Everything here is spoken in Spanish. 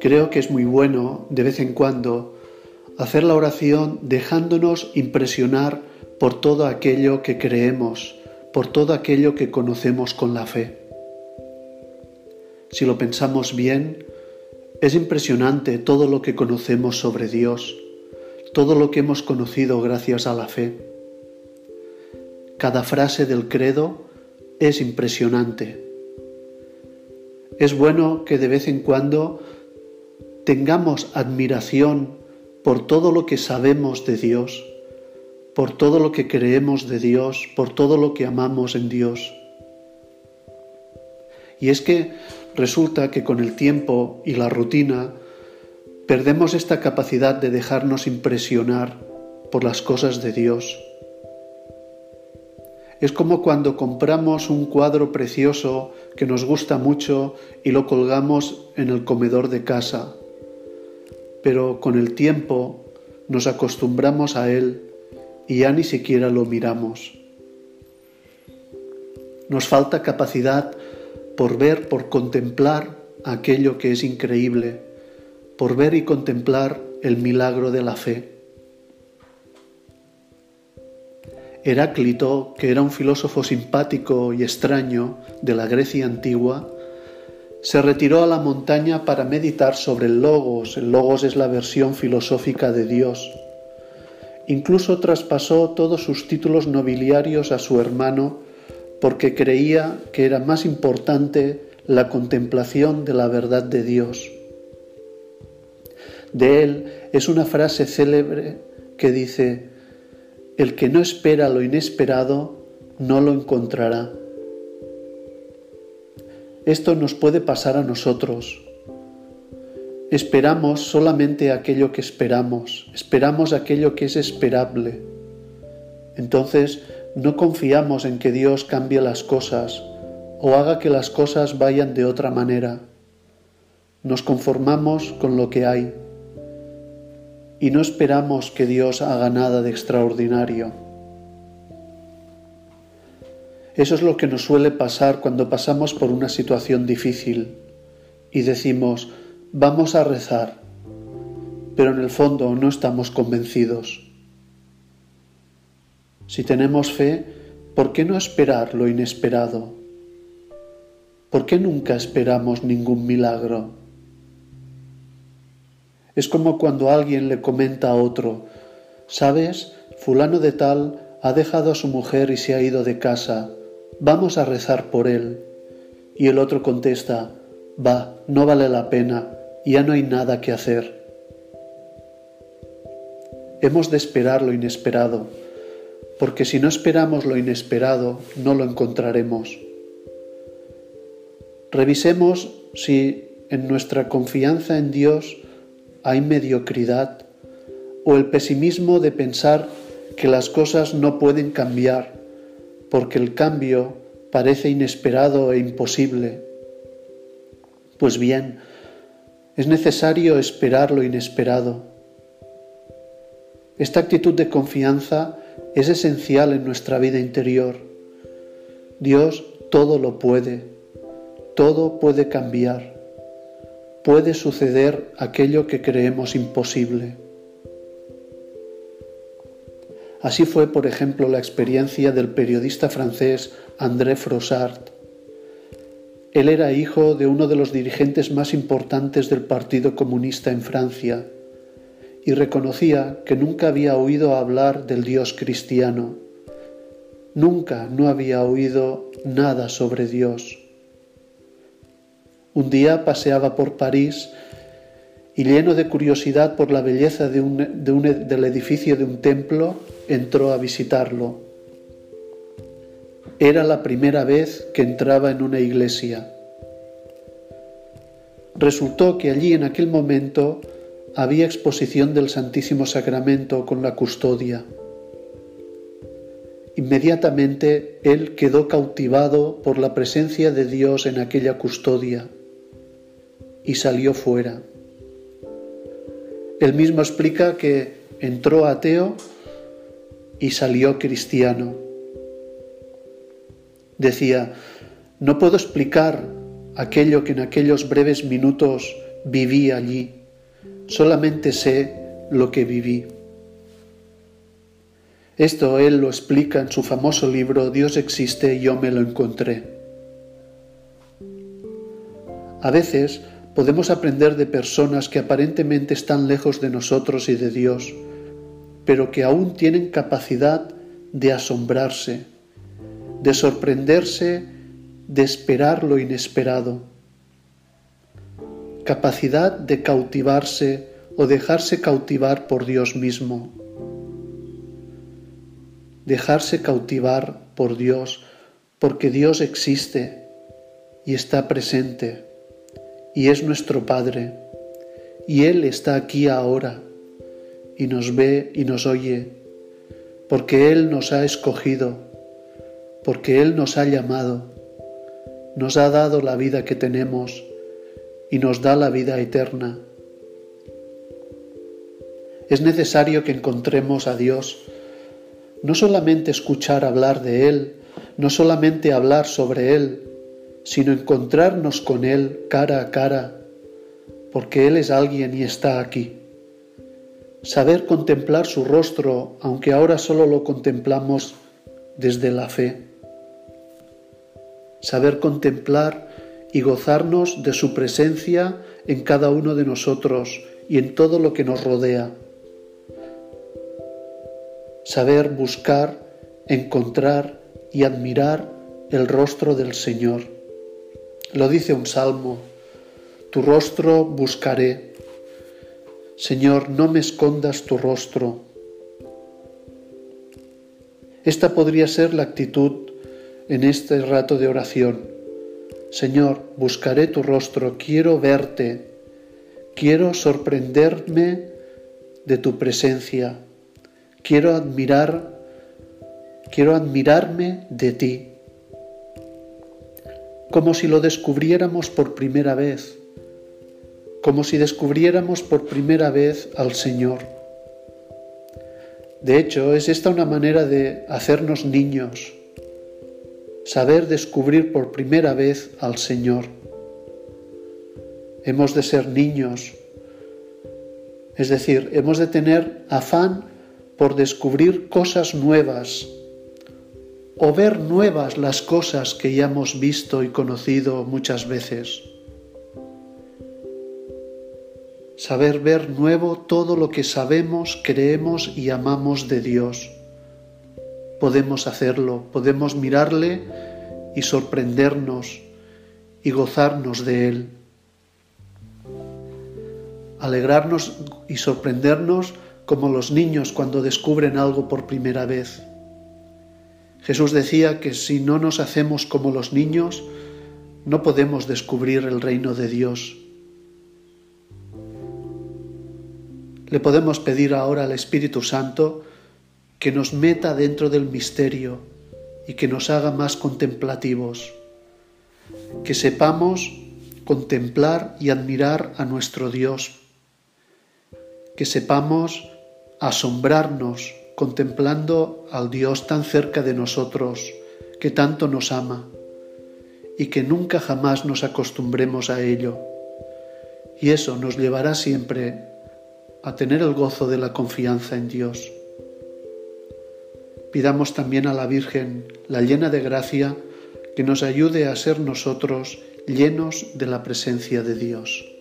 Creo que es muy bueno de vez en cuando hacer la oración dejándonos impresionar por todo aquello que creemos, por todo aquello que conocemos con la fe. Si lo pensamos bien, es impresionante todo lo que conocemos sobre Dios, todo lo que hemos conocido gracias a la fe. Cada frase del credo es impresionante. Es bueno que de vez en cuando tengamos admiración por todo lo que sabemos de Dios, por todo lo que creemos de Dios, por todo lo que amamos en Dios. Y es que resulta que con el tiempo y la rutina perdemos esta capacidad de dejarnos impresionar por las cosas de Dios. Es como cuando compramos un cuadro precioso que nos gusta mucho y lo colgamos en el comedor de casa pero con el tiempo nos acostumbramos a él y ya ni siquiera lo miramos. Nos falta capacidad por ver, por contemplar aquello que es increíble, por ver y contemplar el milagro de la fe. Heráclito, que era un filósofo simpático y extraño de la Grecia antigua, se retiró a la montaña para meditar sobre el logos. El logos es la versión filosófica de Dios. Incluso traspasó todos sus títulos nobiliarios a su hermano porque creía que era más importante la contemplación de la verdad de Dios. De él es una frase célebre que dice, el que no espera lo inesperado, no lo encontrará. Esto nos puede pasar a nosotros. Esperamos solamente aquello que esperamos, esperamos aquello que es esperable. Entonces no confiamos en que Dios cambie las cosas o haga que las cosas vayan de otra manera. Nos conformamos con lo que hay y no esperamos que Dios haga nada de extraordinario. Eso es lo que nos suele pasar cuando pasamos por una situación difícil y decimos, vamos a rezar, pero en el fondo no estamos convencidos. Si tenemos fe, ¿por qué no esperar lo inesperado? ¿Por qué nunca esperamos ningún milagro? Es como cuando alguien le comenta a otro, ¿sabes? Fulano de tal ha dejado a su mujer y se ha ido de casa vamos a rezar por él. Y el otro contesta, va, no vale la pena, ya no hay nada que hacer. Hemos de esperar lo inesperado, porque si no esperamos lo inesperado, no lo encontraremos. Revisemos si en nuestra confianza en Dios hay mediocridad o el pesimismo de pensar que las cosas no pueden cambiar porque el cambio parece inesperado e imposible. Pues bien, es necesario esperar lo inesperado. Esta actitud de confianza es esencial en nuestra vida interior. Dios todo lo puede, todo puede cambiar, puede suceder aquello que creemos imposible. Así fue, por ejemplo, la experiencia del periodista francés André Frossard. Él era hijo de uno de los dirigentes más importantes del Partido Comunista en Francia y reconocía que nunca había oído hablar del Dios cristiano. Nunca no había oído nada sobre Dios. Un día paseaba por París y lleno de curiosidad por la belleza de del edificio de un templo, entró a visitarlo. Era la primera vez que entraba en una iglesia. Resultó que allí en aquel momento había exposición del Santísimo Sacramento con la custodia. Inmediatamente él quedó cautivado por la presencia de Dios en aquella custodia y salió fuera. Él mismo explica que entró ateo y salió cristiano. Decía, No puedo explicar aquello que en aquellos breves minutos viví allí, solamente sé lo que viví. Esto él lo explica en su famoso libro Dios existe yo me lo encontré. A veces podemos aprender de personas que aparentemente están lejos de nosotros y de Dios, pero que aún tienen capacidad de asombrarse, de sorprenderse, de esperar lo inesperado, capacidad de cautivarse o dejarse cautivar por Dios mismo. Dejarse cautivar por Dios, porque Dios existe y está presente y es nuestro Padre y Él está aquí ahora y nos ve y nos oye, porque Él nos ha escogido, porque Él nos ha llamado, nos ha dado la vida que tenemos y nos da la vida eterna. Es necesario que encontremos a Dios no solamente escuchar hablar de Él, no solamente hablar sobre Él, sino encontrarnos con Él cara a cara, porque Él es alguien y está aquí. Saber contemplar su rostro, aunque ahora solo lo contemplamos desde la fe. Saber contemplar y gozarnos de su presencia en cada uno de nosotros y en todo lo que nos rodea saber buscar, encontrar y admirar el rostro del Señor. Lo dice un salmo, tu rostro buscaré. Señor, no me escondas tu rostro. Esta podría ser la actitud en este rato de oración. Señor, buscaré tu rostro, quiero verte, quiero sorprenderme de tu presencia, quiero admirar, quiero admirarme de ti, como si lo descubriéramos por primera vez, como si descubriéramos por primera vez al Señor. De hecho, es esta una manera de hacernos niños, saber descubrir por primera vez al Señor. Hemos de ser niños, es decir, hemos de tener afán por descubrir cosas nuevas o ver nuevas las cosas que ya hemos visto y conocido muchas veces. Saber ver nuevo todo lo que sabemos, creemos y amamos de Dios. Podemos hacerlo, podemos mirarle y sorprendernos y gozarnos de Él. Alegrarnos y sorprendernos como los niños cuando descubren algo por primera vez. Jesús decía que si no nos hacemos como los niños, no podemos descubrir el reino de Dios. Le podemos pedir ahora al Espíritu Santo que nos meta dentro del misterio y que nos haga más contemplativos, que sepamos contemplar y admirar a nuestro Dios, que sepamos asombrarnos contemplando al Dios tan cerca de nosotros, que tanto nos ama, y que nunca jamás nos acostumbremos a ello. Y eso nos llevará siempre a tener el gozo de la confianza en Dios. Pidamos también a la Virgen, la llena de gracia, que nos ayude a ser nosotros llenos de la presencia de Dios.